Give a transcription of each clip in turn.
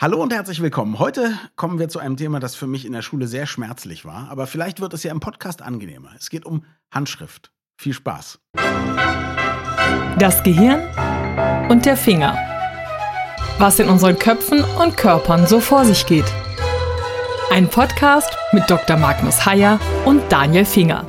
Hallo und herzlich willkommen. Heute kommen wir zu einem Thema, das für mich in der Schule sehr schmerzlich war, aber vielleicht wird es ja im Podcast angenehmer. Es geht um Handschrift. Viel Spaß. Das Gehirn und der Finger. Was in unseren Köpfen und Körpern so vor sich geht. Ein Podcast mit Dr. Magnus Heyer und Daniel Finger.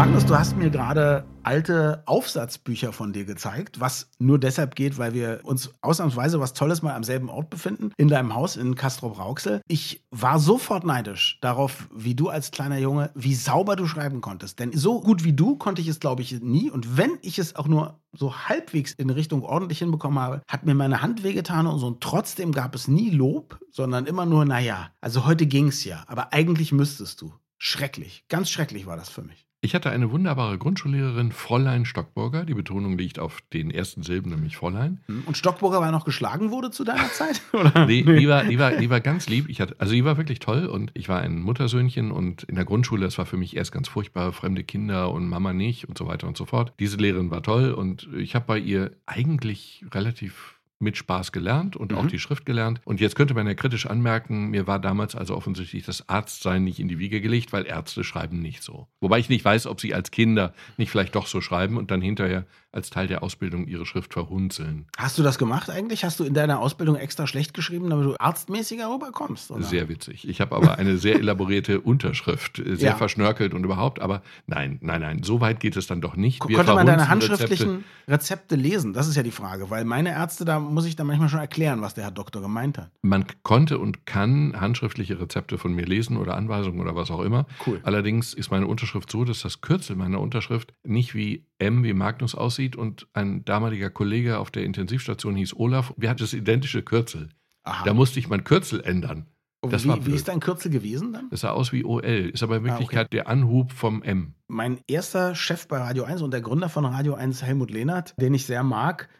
Magnus, du hast mir gerade alte Aufsatzbücher von dir gezeigt, was nur deshalb geht, weil wir uns ausnahmsweise was Tolles mal am selben Ort befinden, in deinem Haus in Castrop-Rauxel. Ich war sofort neidisch darauf, wie du als kleiner Junge, wie sauber du schreiben konntest. Denn so gut wie du konnte ich es, glaube ich, nie. Und wenn ich es auch nur so halbwegs in Richtung ordentlich hinbekommen habe, hat mir meine Hand wehgetan und so. Und trotzdem gab es nie Lob, sondern immer nur, naja, also heute ging es ja, aber eigentlich müsstest du. Schrecklich, ganz schrecklich war das für mich. Ich hatte eine wunderbare Grundschullehrerin, Fräulein Stockburger. Die Betonung liegt auf den ersten Silben, nämlich Fräulein. Hm, und Stockburger war noch geschlagen wurde zu deiner Zeit? Oder? Nee, die war, die, war, die war ganz lieb. Ich hatte, also die war wirklich toll und ich war ein Muttersöhnchen und in der Grundschule, das war für mich erst ganz furchtbar, fremde Kinder und Mama nicht und so weiter und so fort. Diese Lehrerin war toll und ich habe bei ihr eigentlich relativ mit Spaß gelernt und mhm. auch die Schrift gelernt. Und jetzt könnte man ja kritisch anmerken, mir war damals also offensichtlich das Arztsein nicht in die Wiege gelegt, weil Ärzte schreiben nicht so. Wobei ich nicht weiß, ob sie als Kinder nicht vielleicht doch so schreiben und dann hinterher als Teil der Ausbildung ihre Schrift verhunzeln. Hast du das gemacht eigentlich? Hast du in deiner Ausbildung extra schlecht geschrieben, damit du arztmäßiger rüberkommst? Oder? Sehr witzig. Ich habe aber eine sehr elaborierte Unterschrift, sehr ja. verschnörkelt und überhaupt, aber nein, nein, nein, so weit geht es dann doch nicht. Wir Konnte man deine handschriftlichen Rezepte. Rezepte lesen? Das ist ja die Frage, weil meine Ärzte da muss ich dann manchmal schon erklären, was der Herr Doktor gemeint hat. Man konnte und kann handschriftliche Rezepte von mir lesen oder Anweisungen oder was auch immer. Cool. Allerdings ist meine Unterschrift so, dass das Kürzel meiner Unterschrift nicht wie M wie Magnus aussieht und ein damaliger Kollege auf der Intensivstation hieß Olaf. Wir hatten das identische Kürzel. Aha. Da musste ich mein Kürzel ändern. Das wie, wie ist dein Kürzel gewesen dann? Das sah aus wie OL, ist aber in Wirklichkeit ah, okay. der Anhub vom M. Mein erster Chef bei Radio 1 und der Gründer von Radio 1, Helmut Lehnert, den ich sehr mag,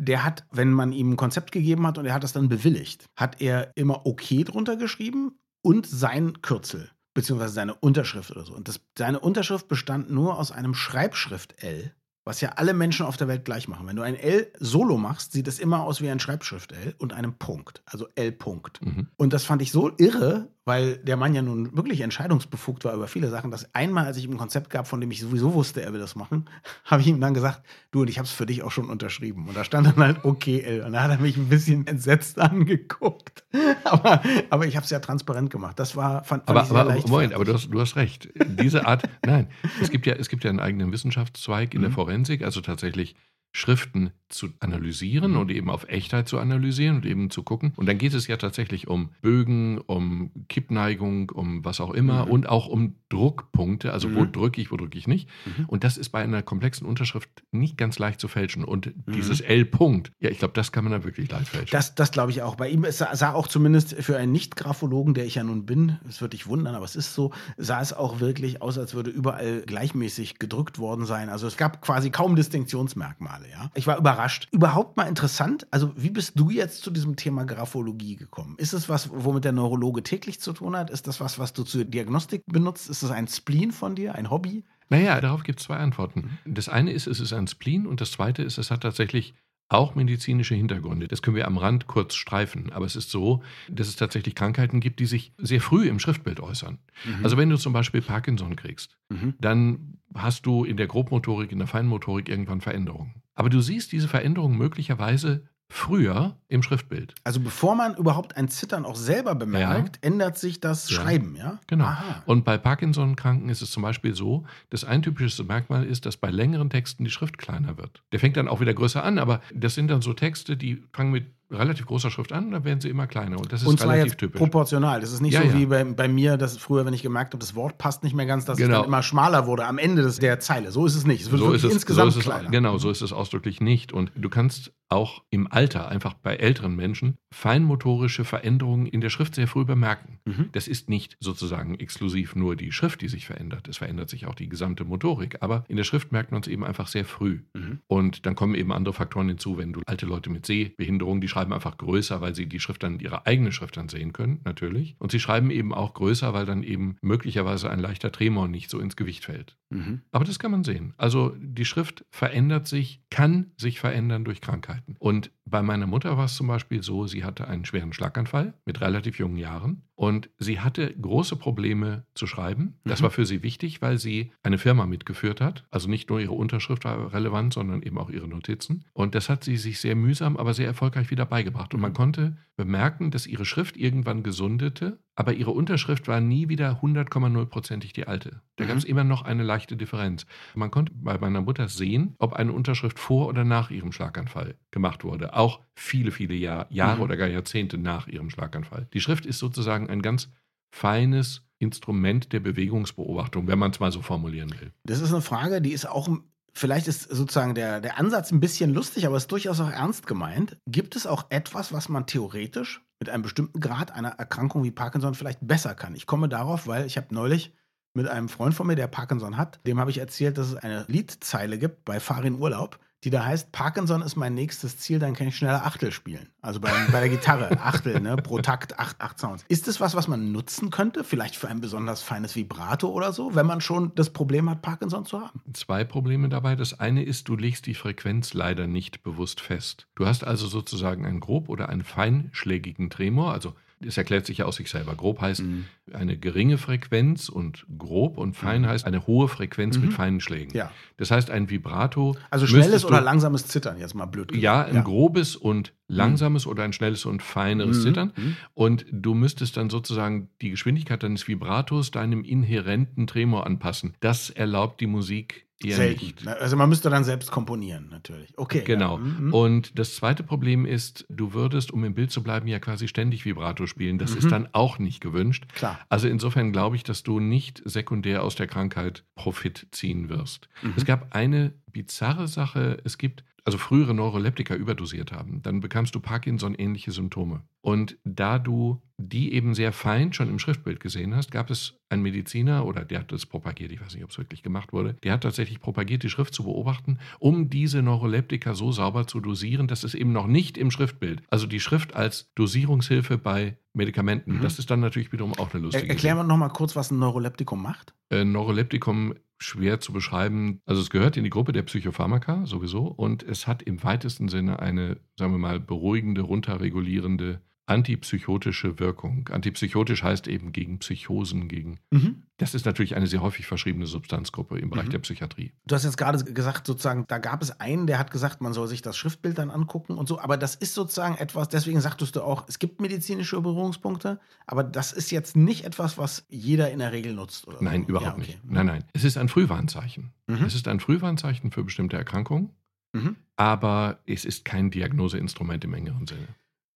der hat, wenn man ihm ein Konzept gegeben hat und er hat das dann bewilligt, hat er immer okay drunter geschrieben und sein Kürzel, beziehungsweise seine Unterschrift oder so. Und das, seine Unterschrift bestand nur aus einem Schreibschrift-L was ja alle Menschen auf der Welt gleich machen. Wenn du ein L solo machst, sieht es immer aus wie ein Schreibschrift L und einem Punkt, also L Punkt. Mhm. Und das fand ich so irre, weil der Mann ja nun wirklich entscheidungsbefugt war über viele Sachen, dass einmal, als ich ihm ein Konzept gab, von dem ich sowieso wusste, er will das machen, habe ich ihm dann gesagt, du und ich habe es für dich auch schon unterschrieben. Und da stand dann halt okay L. Und da hat er mich ein bisschen entsetzt angeguckt. aber, aber ich habe es ja transparent gemacht. Das war fand, fand aber, aber Moment, aber du hast, du hast recht. Diese Art, nein, es gibt ja, es gibt ja einen eigenen Wissenschaftszweig in mhm. der Forensik, also tatsächlich Schriften zu analysieren mhm. und eben auf Echtheit zu analysieren und eben zu gucken. Und dann geht es ja tatsächlich um Bögen, um Kippneigung, um was auch immer mhm. und auch um Druckpunkte, also mhm. wo drücke ich, wo drücke ich nicht. Mhm. Und das ist bei einer komplexen Unterschrift nicht ganz leicht zu fälschen. Und mhm. dieses L-Punkt, ja, ich glaube, das kann man da wirklich leicht fälschen. Das, das glaube ich auch. Bei ihm sah, sah auch zumindest für einen Nicht-Graphologen, der ich ja nun bin, es würde dich wundern, aber es ist so, sah es auch wirklich aus, als würde überall gleichmäßig gedrückt worden sein. Also es gab quasi kaum Distinktionsmerkmale. Ja? Ich war überrascht. Überhaupt mal interessant, also wie bist du jetzt zu diesem Thema Graphologie gekommen? Ist es was, womit der Neurologe täglich zu tun hat? Ist das was, was du zur Diagnostik benutzt? Ist das ein Spleen von dir, ein Hobby? Naja, darauf gibt es zwei Antworten. Das eine ist, es ist ein Spleen und das zweite ist, es hat tatsächlich auch medizinische Hintergründe. Das können wir am Rand kurz streifen. Aber es ist so, dass es tatsächlich Krankheiten gibt, die sich sehr früh im Schriftbild äußern. Mhm. Also wenn du zum Beispiel Parkinson kriegst, mhm. dann hast du in der Grobmotorik, in der Feinmotorik irgendwann Veränderungen. Aber du siehst diese Veränderungen möglicherweise früher im Schriftbild. Also bevor man überhaupt ein Zittern auch selber bemerkt, ja. ändert sich das ja. Schreiben, ja? Genau. Aha. Und bei Parkinson-Kranken ist es zum Beispiel so, das ein typisches Merkmal ist, dass bei längeren Texten die Schrift kleiner wird. Der fängt dann auch wieder größer an, aber das sind dann so Texte, die fangen mit relativ großer Schrift an, dann werden sie immer kleiner. Und das ist und zwar relativ jetzt typisch. proportional. Das ist nicht ja, so ja. wie bei, bei, mir, dass früher, wenn ich gemerkt habe, das Wort passt nicht mehr ganz, dass genau. es dann immer schmaler wurde am Ende des, der Zeile. So ist es nicht. Es wird so ist es, insgesamt so ist es, kleiner. Genau, so ist es ausdrücklich nicht. Und du kannst auch im Alter, einfach bei älteren Menschen, feinmotorische Veränderungen in der Schrift sehr früh bemerken. Mhm. Das ist nicht sozusagen exklusiv nur die Schrift, die sich verändert. Es verändert sich auch die gesamte Motorik. Aber in der Schrift merkt man es eben einfach sehr früh. Mhm. Und dann kommen eben andere Faktoren hinzu, wenn du alte Leute mit Sehbehinderung, die schreiben schreiben einfach größer, weil sie die Schrift dann, ihre eigene Schrift dann sehen können, natürlich. Und sie schreiben eben auch größer, weil dann eben möglicherweise ein leichter Tremor nicht so ins Gewicht fällt. Mhm. Aber das kann man sehen. Also die Schrift verändert sich, kann sich verändern durch Krankheiten. Und bei meiner Mutter war es zum Beispiel so, sie hatte einen schweren Schlaganfall mit relativ jungen Jahren und sie hatte große Probleme zu schreiben. Das Mhm. war für sie wichtig, weil sie eine Firma mitgeführt hat. Also nicht nur ihre Unterschrift war relevant, sondern eben auch ihre Notizen. Und das hat sie sich sehr mühsam, aber sehr erfolgreich wieder beigebracht. Und man Mhm. konnte bemerken, dass ihre Schrift irgendwann gesundete, aber ihre Unterschrift war nie wieder 100,0%ig die alte. Da Mhm. gab es immer noch eine leichte Differenz. Man konnte bei meiner Mutter sehen, ob eine Unterschrift vor oder nach ihrem Schlaganfall gemacht wurde. Auch viele, viele Jahr, Jahre Mhm. oder gar Jahrzehnte nach ihrem Schlaganfall. Die Schrift ist sozusagen ein ganz feines Instrument der Bewegungsbeobachtung, wenn man es mal so formulieren will. Das ist eine Frage, die ist auch, vielleicht ist sozusagen der, der Ansatz ein bisschen lustig, aber ist durchaus auch ernst gemeint. Gibt es auch etwas, was man theoretisch mit einem bestimmten Grad einer Erkrankung wie Parkinson vielleicht besser kann? Ich komme darauf, weil ich habe neulich mit einem Freund von mir, der Parkinson hat, dem habe ich erzählt, dass es eine Liedzeile gibt bei Farin Urlaub, die da heißt, Parkinson ist mein nächstes Ziel, dann kann ich schneller Achtel spielen. Also bei, bei der Gitarre, Achtel, ne, pro Takt, acht, acht Sounds. Ist das was, was man nutzen könnte? Vielleicht für ein besonders feines Vibrato oder so, wenn man schon das Problem hat, Parkinson zu haben? Zwei Probleme dabei. Das eine ist, du legst die Frequenz leider nicht bewusst fest. Du hast also sozusagen einen grob oder einen feinschlägigen Tremor, also es erklärt sich ja aus sich selber. Grob heißt Mhm. eine geringe Frequenz und grob und fein Mhm. heißt eine hohe Frequenz Mhm. mit feinen Schlägen. Ja. Das heißt, ein Vibrato. Also schnelles oder langsames Zittern, jetzt mal blöd gesagt. Ja, ein grobes und langsames oder ein schnelles und feineres Mhm. Zittern. Mhm. Und du müsstest dann sozusagen die Geschwindigkeit deines Vibratos deinem inhärenten Tremor anpassen. Das erlaubt die Musik eher Selten. nicht. Also man müsste dann selbst komponieren, natürlich. Okay. Genau. Ja. Mhm. Und das zweite Problem ist, du würdest, um im Bild zu bleiben, ja quasi ständig Vibrato spielen. Das Mhm. ist dann auch nicht gewünscht. Klar. Also insofern glaube ich, dass du nicht sekundär aus der Krankheit Profit ziehen wirst. Mhm. Es gab eine bizarre Sache, es gibt also frühere Neuroleptika überdosiert haben, dann bekamst du Parkinson-ähnliche Symptome. Und da du die eben sehr fein schon im Schriftbild gesehen hast, gab es einen Mediziner oder der hat das propagiert, ich weiß nicht, ob es wirklich gemacht wurde, der hat tatsächlich propagiert, die Schrift zu beobachten, um diese Neuroleptika so sauber zu dosieren, dass es eben noch nicht im Schriftbild, also die Schrift als Dosierungshilfe bei Medikamenten, Mhm. das ist dann natürlich wiederum auch eine lustige erklären wir noch mal kurz, was ein Neuroleptikum macht. äh, Neuroleptikum schwer zu beschreiben. Also es gehört in die Gruppe der Psychopharmaka sowieso und es hat im weitesten Sinne eine, sagen wir mal, beruhigende, runterregulierende, antipsychotische Wirkung. Antipsychotisch heißt eben gegen Psychosen, gegen. Mhm. Das ist natürlich eine sehr häufig verschriebene Substanzgruppe im Bereich Mhm. der Psychiatrie. Du hast jetzt gerade gesagt, sozusagen, da gab es einen, der hat gesagt, man soll sich das Schriftbild dann angucken und so. Aber das ist sozusagen etwas, deswegen sagtest du auch, es gibt medizinische Berührungspunkte, aber das ist jetzt nicht etwas, was jeder in der Regel nutzt. Oder Nein, so. überhaupt Ja, okay. nicht. Nein, nein. Es ist ein Frühwarnzeichen. Mhm. Es ist ein Frühwarnzeichen für bestimmte Erkrankungen, Mhm. aber es ist kein Diagnoseinstrument im engeren Sinne.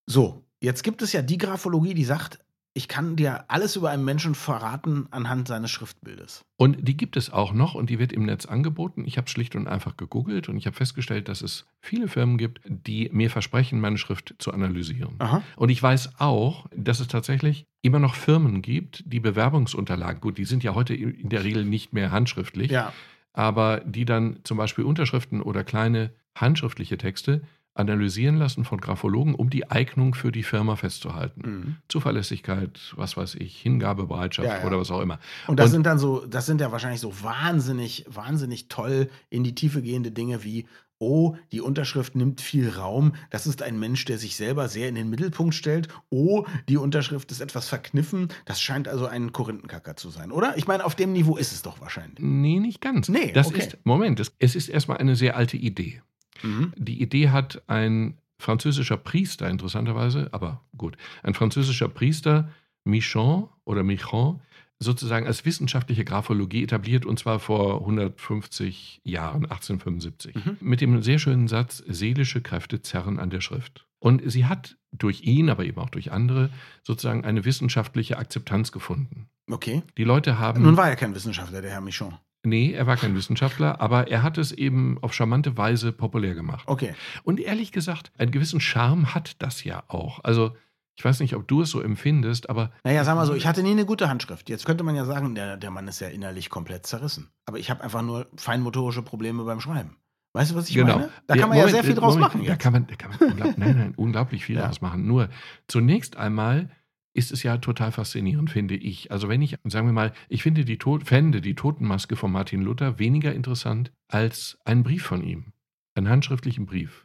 So, jetzt gibt es ja die Graphologie, die sagt, ich kann dir alles über einen Menschen verraten anhand seines Schriftbildes. Und die gibt es auch noch und die wird im Netz angeboten. Ich habe schlicht und einfach gegoogelt und ich habe festgestellt, dass es viele Firmen gibt, die mir versprechen, meine Schrift zu analysieren. Aha. Und ich weiß auch, dass es tatsächlich immer noch Firmen gibt, die Bewerbungsunterlagen, gut, die sind ja heute in der Regel nicht mehr handschriftlich, Ja. aber die dann zum Beispiel Unterschriften oder kleine handschriftliche Texte analysieren lassen von Graphologen, um die Eignung für die Firma festzuhalten. Mhm. Zuverlässigkeit, was weiß ich, Hingabebereitschaft Ja, ja. oder was auch immer. Und das Und- sind dann so, das sind ja wahrscheinlich so wahnsinnig, wahnsinnig toll in die Tiefe gehende Dinge wie, oh, die Unterschrift nimmt viel Raum, das ist ein Mensch, der sich selber sehr in den Mittelpunkt stellt, oh, die Unterschrift ist etwas verkniffen, das scheint also ein Korinthenkacker zu sein, oder? Ich meine, auf dem Niveau ist es doch wahrscheinlich. Nee, nicht ganz. Nee, das okay. ist, Moment, das, es ist erstmal eine sehr alte Idee. Mhm. Die Idee hat ein französischer Priester, interessanterweise, aber gut, ein französischer Priester, Michon oder Michon, sozusagen als wissenschaftliche Graphologie etabliert und zwar vor 150 Jahren, 1875, Mhm. mit dem sehr schönen Satz, seelische Kräfte zerren an der Schrift. Und sie hat durch ihn, aber eben auch durch andere, sozusagen eine wissenschaftliche Akzeptanz gefunden. Okay. Die Leute haben. Nun war er kein Wissenschaftler, der Herr Michon. Nee, er war kein Wissenschaftler, aber er hat es eben auf charmante Weise populär gemacht. Okay. Und ehrlich gesagt, einen gewissen Charme hat das ja auch. Also, ich weiß nicht, ob du es so empfindest, aber Naja, sag mal so, ich hatte nie eine gute Handschrift. Jetzt könnte man ja sagen, der, der Mann ist ja innerlich komplett zerrissen. Aber ich habe einfach nur feinmotorische Probleme beim Schreiben. Weißt du, was ich Genau. meine? Da kann man ja sehr viel draus Moment, machen. Da Jetzt. kann man, da kann man unglaublich, nein, nein, unglaublich viel Ja. draus machen. Nur zunächst einmal ist es ja total faszinierend, finde ich. Also wenn ich, sagen wir mal, ich finde die Tod, fände die Totenmaske von Martin Luther weniger interessant als einen Brief von ihm. Einen handschriftlichen Brief.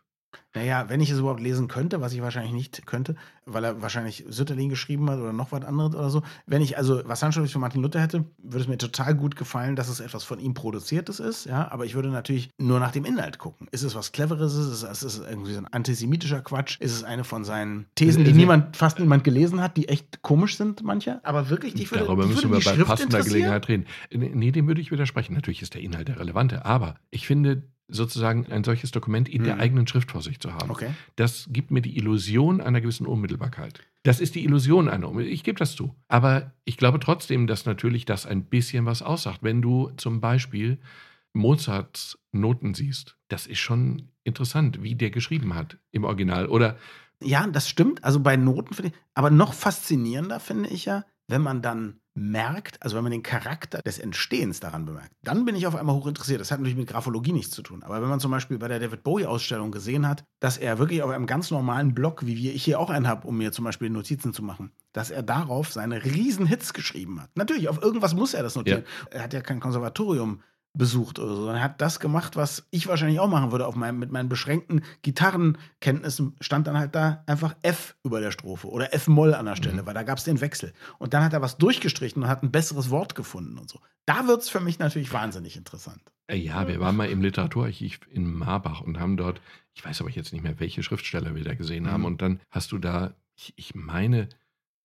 Naja, wenn ich es überhaupt lesen könnte, was ich wahrscheinlich nicht könnte, weil er wahrscheinlich Sütterlin geschrieben hat oder noch was anderes oder so. Wenn ich also was Handschriftliches von Martin Luther hätte, würde es mir total gut gefallen, dass es etwas von ihm produziertes ist, ja. Aber ich würde natürlich nur nach dem Inhalt gucken. Ist es was Cleveres? Ist es, ist es irgendwie so ein antisemitischer Quatsch? Ist es eine von seinen Thesen, die Also- niemand, fast niemand gelesen hat, die echt komisch sind, manche? Aber wirklich, die würde, Darüber die müssen würde wir bei Schrift passender? Gelegenheit reden. Nee, dem würde ich widersprechen. Natürlich ist der Inhalt der relevante, aber ich finde sozusagen ein solches Dokument in der Mhm. eigenen Schrift vor sich zu haben. Okay. Das gibt mir die Illusion einer gewissen Unmittelbarkeit. Das ist die Illusion einer Unmittelbarkeit. Ich gebe das zu. Aber ich glaube trotzdem, dass natürlich das ein bisschen was aussagt. Wenn du zum Beispiel Mozarts Noten siehst, das ist schon interessant, wie der geschrieben hat im Original. Oder Ja, das stimmt. Also bei Noten finde ich, aber noch faszinierender finde ich ja, wenn man dann merkt, also wenn man den Charakter des Entstehens daran bemerkt, dann bin ich auf einmal hoch interessiert. Das hat natürlich mit Graphologie nichts zu tun. Aber wenn man zum Beispiel bei der David Bowie-Ausstellung gesehen hat, dass er wirklich auf einem ganz normalen Blog, wie wir, ich hier auch einen habe, um mir zum Beispiel Notizen zu machen, dass er darauf seine riesen Hits geschrieben hat. Natürlich, auf irgendwas muss er das notieren. Er hat ja kein Konservatorium besucht oder so, sondern er hat das gemacht, was ich wahrscheinlich auch machen würde. Auf meinem, mit meinen beschränkten Gitarrenkenntnissen stand dann halt da einfach F über der Strophe oder F-Moll an der Stelle, Mhm. weil da gab es den Wechsel. Und dann hat er was durchgestrichen und hat ein besseres Wort gefunden und so. Da wird es für mich natürlich wahnsinnig interessant. Äh, Ja, wir waren mal im Literaturarchiv in Marbach und haben dort, ich weiß aber jetzt nicht mehr, welche Schriftsteller wir da gesehen haben. Mhm. Und dann hast du da, ich, ich meine,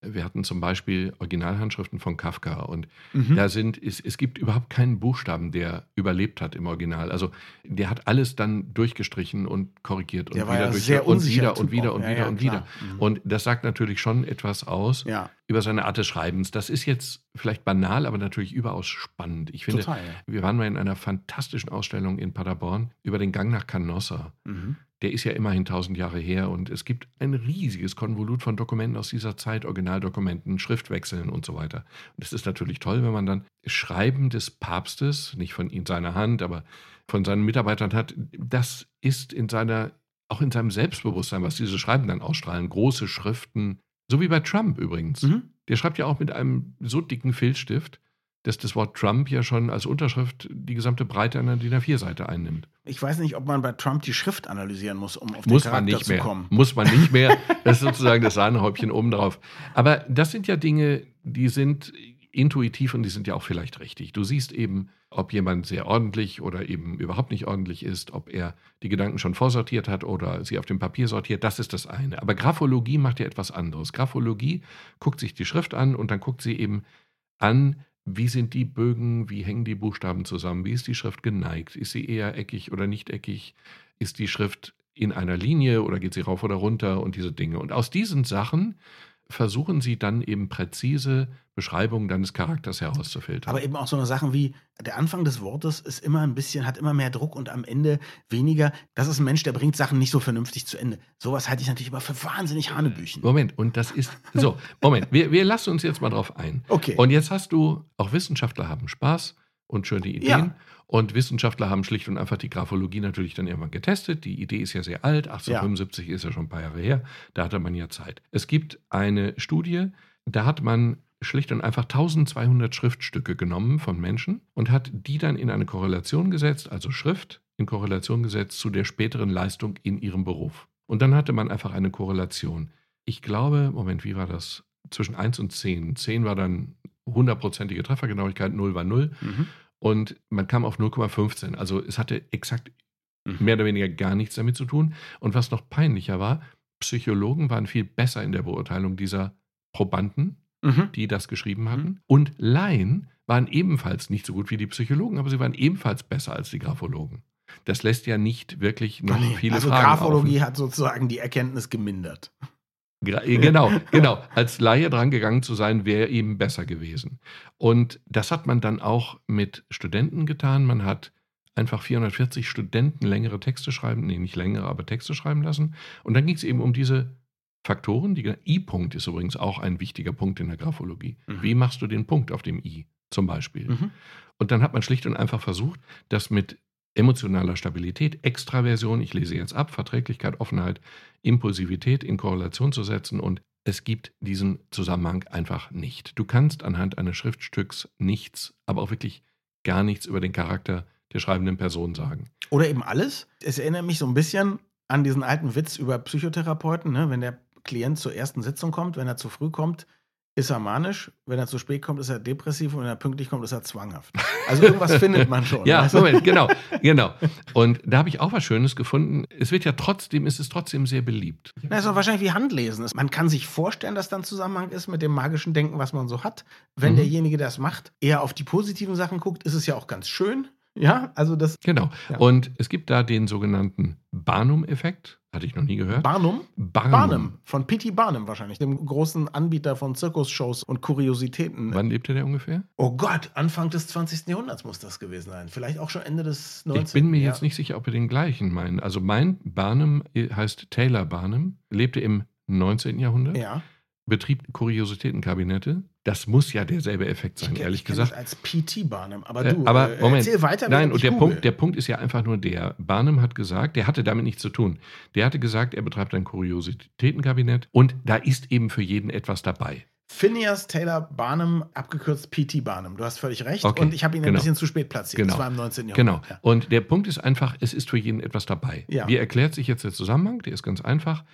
wir hatten zum Beispiel Originalhandschriften von Kafka und Mhm. da sind, es, es gibt überhaupt keinen Buchstaben, der überlebt hat im Original. Also der hat alles dann durchgestrichen und korrigiert und Der wieder ja durch und wieder und wieder auch. und Ja, wieder ja, und klar. wieder. Mhm. Und das sagt natürlich schon etwas aus über seine Art des Schreibens. Das ist jetzt vielleicht banal, aber natürlich überaus spannend. Ich finde, total. Wir waren mal in einer fantastischen Ausstellung in Paderborn über den Gang nach Canossa. Mhm. Der ist ja immerhin tausend Jahre her und es gibt ein riesiges Konvolut von Dokumenten aus dieser Zeit, Originaldokumenten, Schriftwechseln und so weiter. Und es ist natürlich toll, wenn man dann Schreiben des Papstes, nicht von in seiner Hand, aber von seinen Mitarbeitern hat. Das ist in seiner, auch in seinem Selbstbewusstsein, was diese Schreiben dann ausstrahlen, große Schriften, so wie bei Trump übrigens. Mhm. Der schreibt ja auch mit einem so dicken Filzstift, dass das Wort Trump ja schon als Unterschrift die gesamte Breite einer DIN A4-Seite einnimmt. Ich weiß nicht, ob man bei Trump die Schrift analysieren muss, um auf Muss den man Charakter nicht zu mehr. kommen. Muss man nicht mehr. Das ist sozusagen das Sahnehäubchen obendrauf. Aber das sind ja Dinge, die sind intuitiv und die sind ja auch vielleicht richtig. Du siehst eben, ob jemand sehr ordentlich oder eben überhaupt nicht ordentlich ist, ob er die Gedanken schon vorsortiert hat oder sie auf dem Papier sortiert, das ist das eine. Aber Graphologie macht ja etwas anderes. Graphologie guckt sich die Schrift an und dann guckt sie eben an, wie sind die Bögen, wie hängen die Buchstaben zusammen, wie ist die Schrift geneigt, ist sie eher eckig oder nicht eckig, ist die Schrift in einer Linie oder geht sie rauf oder runter und diese Dinge. Und aus diesen Sachen versuchen sie dann eben präzise Beschreibungen deines Charakters herauszufiltern. Aber eben auch so eine Sachen wie, der Anfang des Wortes ist immer ein bisschen, hat immer mehr Druck und am Ende weniger. Das ist ein Mensch, der bringt Sachen nicht so vernünftig zu Ende. Sowas halte ich natürlich immer für wahnsinnig Hanebüchen. Moment, und das ist so, Moment, wir, wir lassen uns jetzt mal drauf ein. Okay. Und jetzt hast du, auch Wissenschaftler haben Spaß und schöne Ideen. Ja. Und Wissenschaftler haben schlicht und einfach die Graphologie natürlich dann irgendwann getestet. Die Idee ist ja sehr alt, 1875 ist ja schon ein paar Jahre her, da hatte man ja Zeit. Es gibt eine Studie, da hat man schlicht und einfach 1200 Schriftstücke genommen von Menschen und hat die dann in eine Korrelation gesetzt, also Schrift in Korrelation gesetzt zu der späteren Leistung in ihrem Beruf. Und dann hatte man einfach eine Korrelation. Ich glaube, Moment, wie war das? Zwischen 1 und 10. 10 war dann hundertprozentige Treffergenauigkeit, 0 war 0. Mhm. Und man kam auf 0,15. Also es hatte exakt Mhm. mehr oder weniger gar nichts damit zu tun. Und was noch peinlicher war, Psychologen waren viel besser in der Beurteilung dieser Probanden, Mhm. die das geschrieben hatten. Und Laien waren ebenfalls nicht so gut wie die Psychologen, aber sie waren ebenfalls besser als die Graphologen. Das lässt ja nicht wirklich noch Nee, viele also Fragen Graphologie offen. hat sozusagen die Erkenntnis gemindert. Äh, Genau, genau. Als Laie dran gegangen zu sein, wäre eben besser gewesen. Und das hat man dann auch mit Studenten getan. Man hat einfach 440 Studenten längere Texte schreiben, nee, nicht längere, aber Texte schreiben lassen. Und dann ging es eben um diese Faktoren. Die I-Punkt ist übrigens auch ein wichtiger Punkt in der Graphologie. Mhm. Wie machst du den Punkt auf dem I zum Beispiel? Mhm. Und dann hat man schlicht und einfach versucht, das mit emotionaler Stabilität, Extraversion, ich lese jetzt ab, Verträglichkeit, Offenheit, Impulsivität in Korrelation zu setzen und es gibt diesen Zusammenhang einfach nicht. Du kannst anhand eines Schriftstücks nichts, aber auch wirklich gar nichts über den Charakter der schreibenden Person sagen. Oder eben alles. Es erinnert mich so ein bisschen an diesen alten Witz über Psychotherapeuten, ne? wenn der Klient zur ersten Sitzung kommt, wenn er zu früh kommt, ist er manisch, wenn er zu spät kommt, ist er depressiv und wenn er pünktlich kommt, ist er zwanghaft. Also irgendwas findet man schon. ja, Moment, genau, genau. Und da habe ich auch was Schönes gefunden. Es wird ja trotzdem, es ist trotzdem sehr beliebt. Na, ist doch wahrscheinlich wie Handlesen. Man kann sich vorstellen, dass da ein Zusammenhang ist mit dem magischen Denken, was man so hat. Wenn mhm. derjenige, der es macht, eher auf die positiven Sachen guckt, ist es ja auch ganz schön. Ja, also das. Genau. Ja. Und es gibt da den sogenannten Barnum-Effekt. Hatte ich noch nie gehört. Barnum? Barnum. Barnum. Von P.T. Barnum wahrscheinlich, dem großen Anbieter von Zirkusshows und Kuriositäten. Wann lebte der ungefähr? Oh Gott, Anfang des 20. Jahrhunderts muss das gewesen sein. Vielleicht auch schon Ende des 19. Ich bin mir ja. jetzt nicht sicher, ob wir den gleichen meinen. Also mein Barnum heißt Taylor Barnum, lebte im 19. Jahrhundert. Ja betrieb Kuriositätenkabinette. Das muss ja derselbe Effekt sein, ich, ehrlich ich gesagt. als PT Barnum, aber äh, du, äh, aber, Moment. erzähl weiter. Nein, und der Punkt, der Punkt ist ja einfach nur der. Barnum hat gesagt, der hatte damit nichts zu tun. Der hatte gesagt, er betreibt ein Kuriositätenkabinett und da ist eben für jeden etwas dabei. Phineas Taylor Barnum, abgekürzt PT Barnum. Du hast völlig recht. Okay, und ich habe ihn genau. ein bisschen zu spät platziert. Genau. Das war im 19. Jahrhundert. Genau. Ja. Und der Punkt ist einfach, es ist für jeden etwas dabei. Ja. Wie erklärt sich jetzt der Zusammenhang? Der ist ganz einfach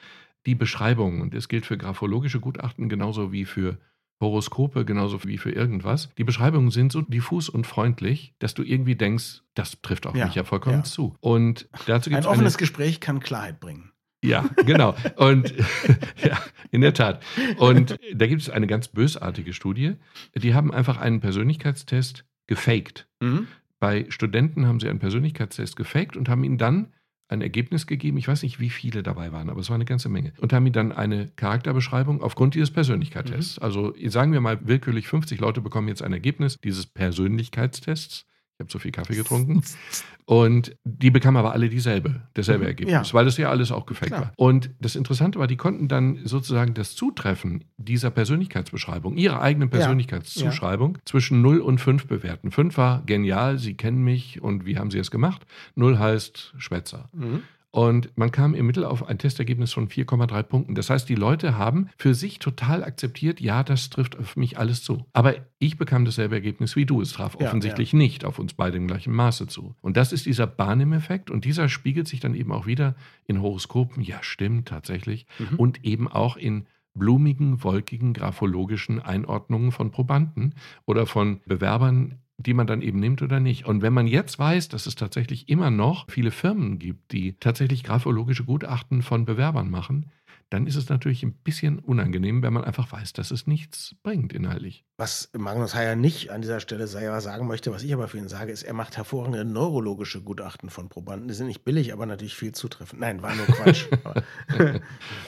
die Beschreibung, und das gilt für graphologische Gutachten genauso wie für Horoskope, genauso wie für irgendwas, die Beschreibungen sind so diffus und freundlich, dass du irgendwie denkst, das trifft auf ja, mich ja vollkommen ja. zu. Und dazu gibt's Ein offenes eine, Gespräch kann Klarheit bringen. Ja, genau. Und ja, in der Tat. Und da gibt es eine ganz bösartige Studie. Die haben einfach einen Persönlichkeitstest gefaked. Mhm. Bei Studenten haben sie einen Persönlichkeitstest gefaked und haben ihn dann ein Ergebnis gegeben. Ich weiß nicht, wie viele dabei waren, aber es war eine ganze Menge. Und haben mir dann eine Charakterbeschreibung aufgrund dieses Persönlichkeitstests. Mhm. Also sagen wir mal willkürlich 50 Leute bekommen jetzt ein Ergebnis dieses Persönlichkeitstests. Ich habe zu viel Kaffee getrunken. Und die bekamen aber alle dieselbe, dasselbe mhm. Ergebnis, ja. weil das ja alles auch gefaked war. Und das Interessante war, die konnten dann sozusagen das Zutreffen dieser Persönlichkeitsbeschreibung, ihrer eigenen Persönlichkeitszuschreibung, ja. zwischen 0 und 5 bewerten. 5 war genial, Sie kennen mich und wie haben Sie es gemacht? 0 heißt Schwätzer. Mhm. Und man kam im Mittel auf ein Testergebnis von 4,3 Punkten. Das heißt, die Leute haben für sich total akzeptiert, ja, das trifft auf mich alles zu. Aber ich bekam dasselbe Ergebnis wie du. Es traf ja, offensichtlich ja. nicht auf uns beide im gleichen Maße zu. Und das ist dieser Barnum-Effekt. Und dieser spiegelt sich dann eben auch wieder in Horoskopen. Ja, stimmt, tatsächlich. Mhm. Und eben auch in blumigen, wolkigen, graphologischen Einordnungen von Probanden oder von Bewerbern die man dann eben nimmt oder nicht. Und wenn man jetzt weiß, dass es tatsächlich immer noch viele Firmen gibt, die tatsächlich graphologische Gutachten von Bewerbern machen, dann ist es natürlich ein bisschen unangenehm, wenn man einfach weiß, dass es nichts bringt inhaltlich. Was Magnus Heyer nicht an dieser Stelle sagen möchte, was ich aber für ihn sage, ist, er macht hervorragende neurologische Gutachten von Probanden. Die sind nicht billig, aber natürlich viel zutreffend. Nein, war nur Quatsch.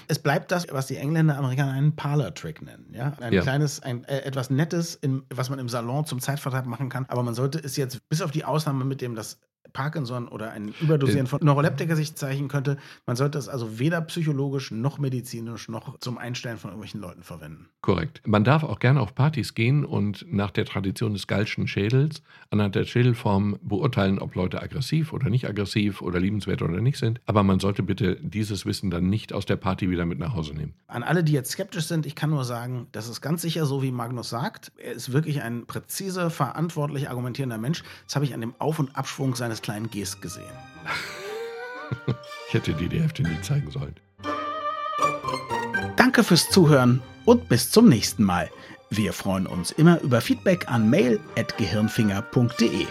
es bleibt das, was die Engländer, Amerikaner einen Parlor-Trick nennen. Ja? Ein ja. kleines, ein, äh, etwas Nettes, in, was man im Salon zum Zeitvertreib machen kann. Aber man sollte es jetzt, bis auf die Ausnahme mit dem das Parkinson oder ein Überdosieren von Neuroleptika sich zeichnen könnte. Man sollte es also weder psychologisch noch medizinisch noch zum Einstellen von irgendwelchen Leuten verwenden. Korrekt. Man darf auch gerne auf Partys gehen und nach der Tradition des Galschen Schädels anhand der Schädelform beurteilen, ob Leute aggressiv oder nicht aggressiv oder liebenswert oder nicht sind. Aber man sollte bitte dieses Wissen dann nicht aus der Party wieder mit nach Hause nehmen. An alle, die jetzt skeptisch sind, ich kann nur sagen, das ist ganz sicher so, wie Magnus sagt. Er ist wirklich ein präzise, verantwortlich argumentierender Mensch. Das habe ich an dem Auf- und Abschwung seines kleinen Gest gesehen. ich hätte dir die Hälfte nie zeigen sollen. Danke fürs Zuhören und bis zum nächsten Mal. Wir freuen uns immer über Feedback an mail.gehirnfinger.de.